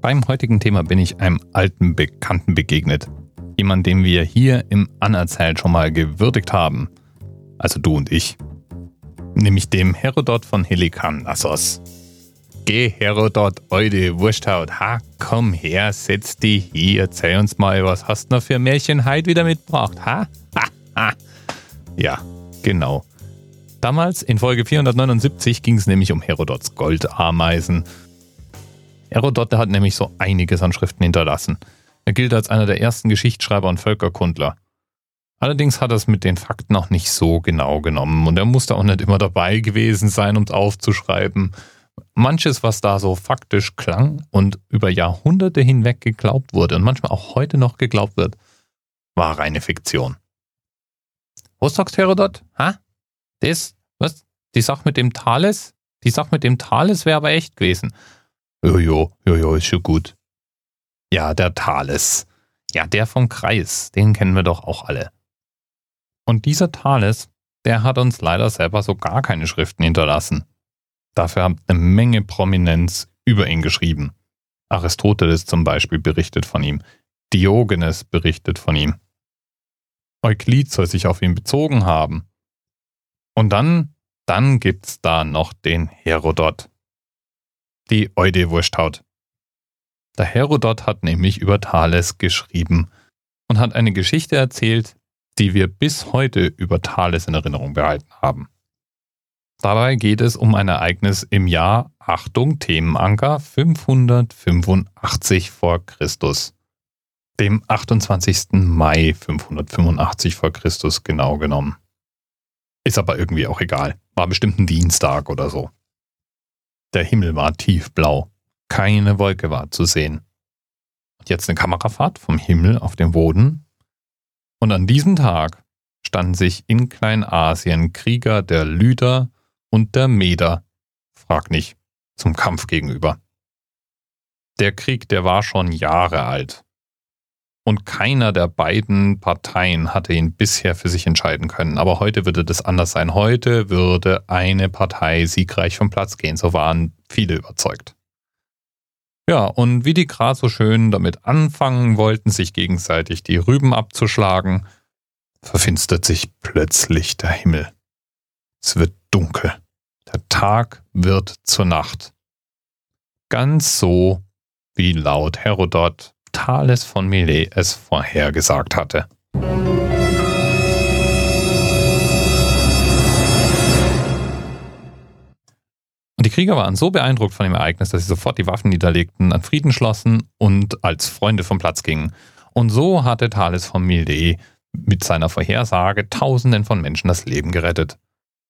Beim heutigen Thema bin ich einem alten Bekannten begegnet. Jemand, den wir hier im Anerzählt schon mal gewürdigt haben. Also du und ich. Nämlich dem Herodot von Helikarnassos. Geh, Herodot, eure Wursthaut. Ha, komm her, setz dich hier, erzähl uns mal, was hast du noch für Märchenheit wieder mitgebracht, ha? Ha, ha. Ja, genau. Damals, in Folge 479, ging es nämlich um Herodots Goldameisen. Herodot hat nämlich so einiges an Schriften hinterlassen. Er gilt als einer der ersten Geschichtsschreiber und Völkerkundler. Allerdings hat er es mit den Fakten auch nicht so genau genommen und er musste auch nicht immer dabei gewesen sein, um es aufzuschreiben. Manches, was da so faktisch klang und über Jahrhunderte hinweg geglaubt wurde und manchmal auch heute noch geglaubt wird, war reine Fiktion. Was sagst Herodot? Ha? Das, was? Die Sache mit dem Thales? Die Sache mit dem Thales wäre aber echt gewesen. Jojo, jojo, ist schon gut. Ja, der Thales. Ja, der vom Kreis, den kennen wir doch auch alle. Und dieser Thales, der hat uns leider selber so gar keine Schriften hinterlassen. Dafür hat eine Menge Prominenz über ihn geschrieben. Aristoteles zum Beispiel berichtet von ihm. Diogenes berichtet von ihm. Euklid soll sich auf ihn bezogen haben. Und dann, dann gibt's da noch den Herodot. Die Eude-Wursthaut. Der Herodot hat nämlich über Thales geschrieben und hat eine Geschichte erzählt, die wir bis heute über Thales in Erinnerung behalten haben. Dabei geht es um ein Ereignis im Jahr, Achtung, Themenanker 585 vor Christus. Dem 28. Mai 585 vor Christus genau genommen. Ist aber irgendwie auch egal. War bestimmt ein Dienstag oder so. Der Himmel war tiefblau. Keine Wolke war zu sehen. Und jetzt eine Kamerafahrt vom Himmel auf den Boden. Und an diesem Tag standen sich in Kleinasien Krieger der Lyder und der Meder, frag nicht, zum Kampf gegenüber. Der Krieg, der war schon Jahre alt und keiner der beiden Parteien hatte ihn bisher für sich entscheiden können. Aber heute würde das anders sein. Heute würde eine Partei siegreich vom Platz gehen. So waren viele überzeugt. Ja, und wie die gerade so schön damit anfangen wollten, sich gegenseitig die Rüben abzuschlagen, verfinstert sich plötzlich der Himmel. Es wird dunkel. Der Tag wird zur Nacht. Ganz so, wie laut Herodot Thales von Milet es vorhergesagt hatte. Und die Krieger waren so beeindruckt von dem Ereignis, dass sie sofort die Waffen niederlegten, an Frieden schlossen und als Freunde vom Platz gingen. Und so hatte Thales von Milet mit seiner Vorhersage Tausenden von Menschen das Leben gerettet.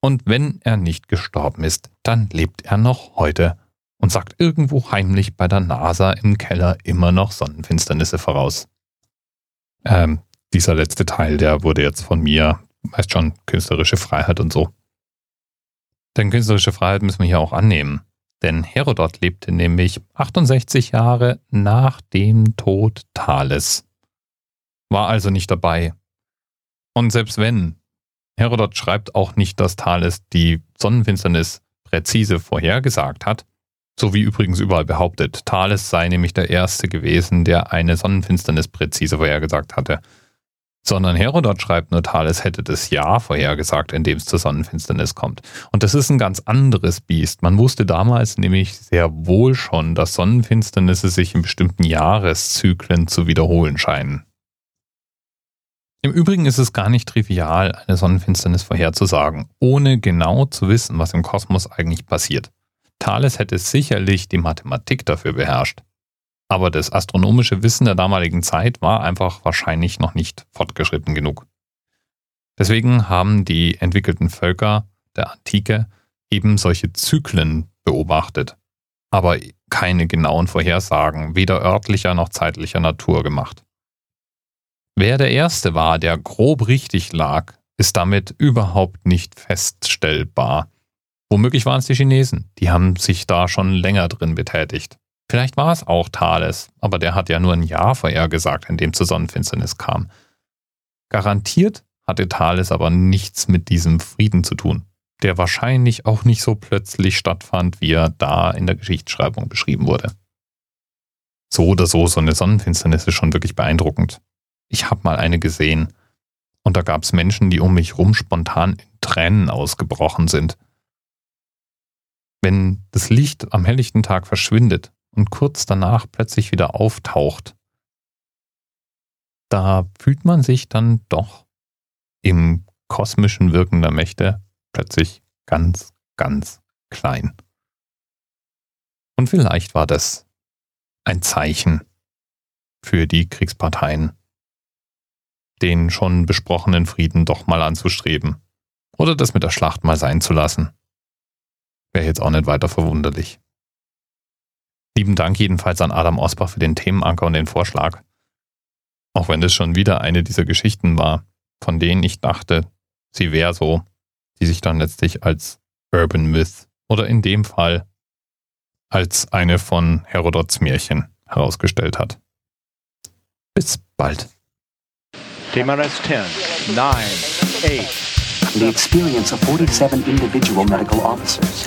Und wenn er nicht gestorben ist, dann lebt er noch heute und sagt irgendwo heimlich bei der NASA im Keller immer noch Sonnenfinsternisse voraus. Ähm, dieser letzte Teil, der wurde jetzt von mir, weißt schon, künstlerische Freiheit und so. Denn künstlerische Freiheit müssen wir hier auch annehmen. Denn Herodot lebte nämlich 68 Jahre nach dem Tod Thales. War also nicht dabei. Und selbst wenn, Herodot schreibt auch nicht, dass Thales die Sonnenfinsternis präzise vorhergesagt hat, so wie übrigens überall behauptet. Thales sei nämlich der Erste gewesen, der eine Sonnenfinsternis präzise vorhergesagt hatte. Sondern Herodot schreibt nur, Thales hätte das Jahr vorhergesagt, in dem es zur Sonnenfinsternis kommt. Und das ist ein ganz anderes Biest. Man wusste damals nämlich sehr wohl schon, dass Sonnenfinsternisse sich in bestimmten Jahreszyklen zu wiederholen scheinen. Im Übrigen ist es gar nicht trivial, eine Sonnenfinsternis vorherzusagen, ohne genau zu wissen, was im Kosmos eigentlich passiert. Thales hätte sicherlich die Mathematik dafür beherrscht. Aber das astronomische Wissen der damaligen Zeit war einfach wahrscheinlich noch nicht fortgeschritten genug. Deswegen haben die entwickelten Völker der Antike eben solche Zyklen beobachtet, aber keine genauen Vorhersagen weder örtlicher noch zeitlicher Natur gemacht. Wer der Erste war, der grob richtig lag, ist damit überhaupt nicht feststellbar. Womöglich waren es die Chinesen, die haben sich da schon länger drin betätigt. Vielleicht war es auch Thales, aber der hat ja nur ein Jahr vorher gesagt, in dem zur Sonnenfinsternis kam. Garantiert hatte Thales aber nichts mit diesem Frieden zu tun, der wahrscheinlich auch nicht so plötzlich stattfand, wie er da in der Geschichtsschreibung beschrieben wurde. so oder so, so eine Sonnenfinsternis ist schon wirklich beeindruckend. Ich habe mal eine gesehen und da gab es Menschen, die um mich rum spontan in Tränen ausgebrochen sind. Wenn das Licht am helllichten Tag verschwindet und kurz danach plötzlich wieder auftaucht, da fühlt man sich dann doch im kosmischen Wirken der Mächte plötzlich ganz, ganz klein. Und vielleicht war das ein Zeichen für die Kriegsparteien, den schon besprochenen Frieden doch mal anzustreben oder das mit der Schlacht mal sein zu lassen. Wäre jetzt auch nicht weiter verwunderlich. Lieben Dank jedenfalls an Adam Osbach für den Themenanker und den Vorschlag. Auch wenn es schon wieder eine dieser Geschichten war, von denen ich dachte, sie wäre so, die sich dann letztlich als Urban Myth oder in dem Fall als eine von Herodots Märchen herausgestellt hat. Bis bald. TMRS 10, 9, 8. The experience of 47 individual medical officers.